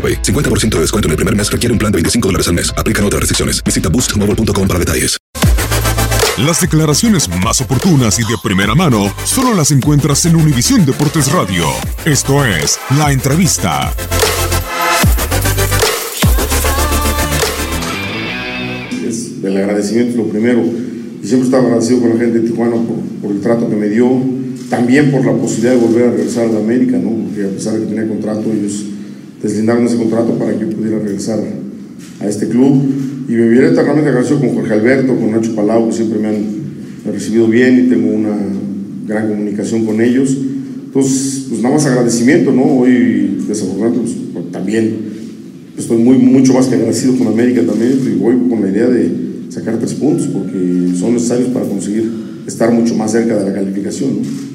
AroPay. 50% de descuento en el primer mes requiere un plan de 25 dólares al mes. Aplican otras restricciones. Visita boostmobile.com para detalles. Las declaraciones más oportunas y de primera mano solo las encuentras en Univisión Deportes Radio. Esto es La Entrevista. Es el agradecimiento lo primero. Y siempre estaba agradecido con la gente de Tijuana por, por el trato que me dio. También por la posibilidad de volver a regresar a la América, ¿no? Porque a pesar de que tenía contrato, ellos deslindaron ese contrato para que pudiera regresar a este club. Y me viene eternamente agradecido con Jorge Alberto, con Nacho Palau, que siempre me han recibido bien y tengo una gran comunicación con ellos. Entonces, pues nada más agradecimiento, ¿no? Hoy, desafortunadamente, pues, también estoy muy, mucho más que agradecido con América también y voy con la idea de sacar tres puntos porque son necesarios para conseguir estar mucho más cerca de la calificación, ¿no?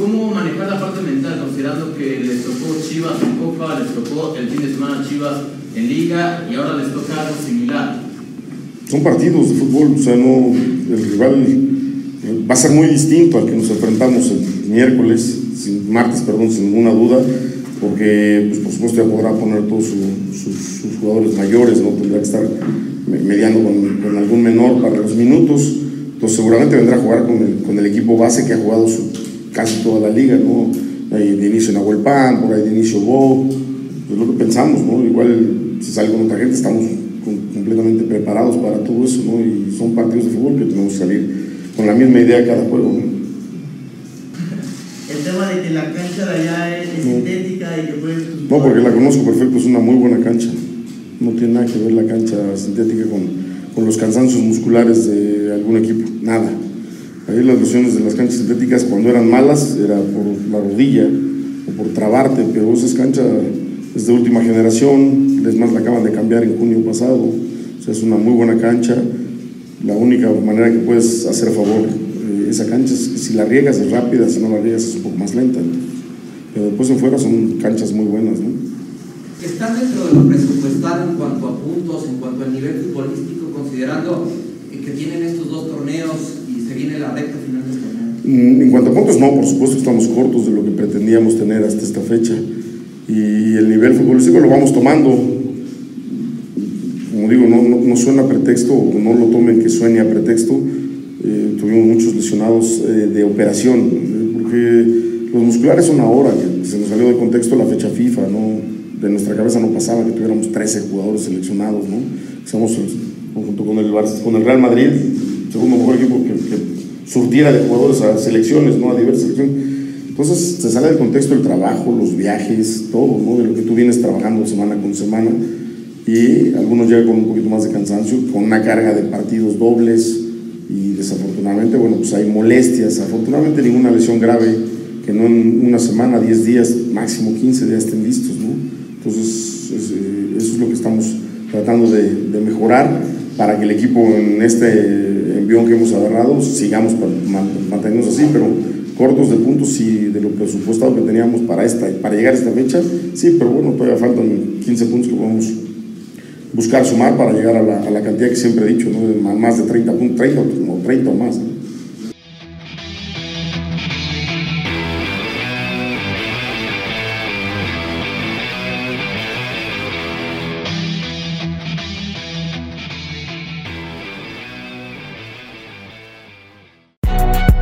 ¿Cómo manejar la parte mental, considerando que les tocó Chivas en Copa, les tocó el fin de semana Chivas en Liga y ahora les toca algo similar? Son partidos de fútbol, o sea, no, el rival va a ser muy distinto al que nos enfrentamos el miércoles, martes, perdón, sin ninguna duda, porque pues, por supuesto ya podrá poner todos su- sus, jugadores mayores, no tendrá que estar me- mediando con, con algún menor para los minutos, entonces seguramente vendrá a jugar con el, con el equipo base que ha jugado su- casi toda la liga, ¿no? Ahí de inicio Nahuel Pan, por ahí de inicio Bo, es lo que pensamos, ¿no? Igual si sale con otra gente estamos con- completamente preparados para todo eso, ¿no? Y son partidos de fútbol que tenemos que salir con la misma idea cada juego, ¿no? El tema de que la cancha de allá es, es sintética y que pueden... No, porque la conozco perfecto, es una muy buena cancha. No tiene nada que ver la cancha sintética con, con los cansancios musculares de algún equipo, nada. Ahí las lesiones de las canchas sintéticas cuando eran malas era por la rodilla o por trabarte, pero esa cancha es de última generación, es más la acaban de cambiar en junio pasado, o sea, es una muy buena cancha. La única manera que puedes hacer favor eh, esa cancha es que si la riegas es rápida, si no la riegas es un poco más lenta. Pero después en fuera son canchas muy buenas, ¿no? ¿Están dentro de lo presupuestal en cuanto a puntos, en cuanto al nivel futbolístico, considerando que tienen estos dos torneos viene la recta final del torneo? Mm, En cuanto a puntos, no, por supuesto estamos cortos de lo que pretendíamos tener hasta esta fecha. Y el nivel futbolístico lo vamos tomando. Como digo, no, no, no suena a pretexto, no lo tomen que suene a pretexto. Eh, tuvimos muchos lesionados eh, de operación, eh, porque los musculares son ahora, se nos salió de contexto la fecha FIFA, ¿no? De nuestra cabeza no pasaba que tuviéramos 13 jugadores seleccionados, ¿no? Que Somos junto con el, con el Real Madrid, segundo mejor equipo que, que surtiera de jugadores a selecciones, ¿no? A diversas selecciones. Entonces se sale del contexto el trabajo, los viajes, todo, ¿no? De lo que tú vienes trabajando semana con semana. y algunos llegan con un poquito más de cansancio, con una carga de partidos dobles y desafortunadamente, bueno, pues hay molestias, afortunadamente ninguna lesión grave, que no en una semana, 10 días, máximo 15 días estén listos, ¿no? Entonces, eh, eso es lo que estamos tratando de, de mejorar para que el equipo en este envión que hemos agarrado sigamos manteniéndonos así, pero cortos de puntos y de lo presupuestado que teníamos para, esta, para llegar a esta fecha, sí, pero bueno, todavía faltan 15 puntos que podemos buscar sumar para llegar a la, a la cantidad que siempre he dicho, ¿no? más de 30 puntos, 30, 30 o más. ¿no?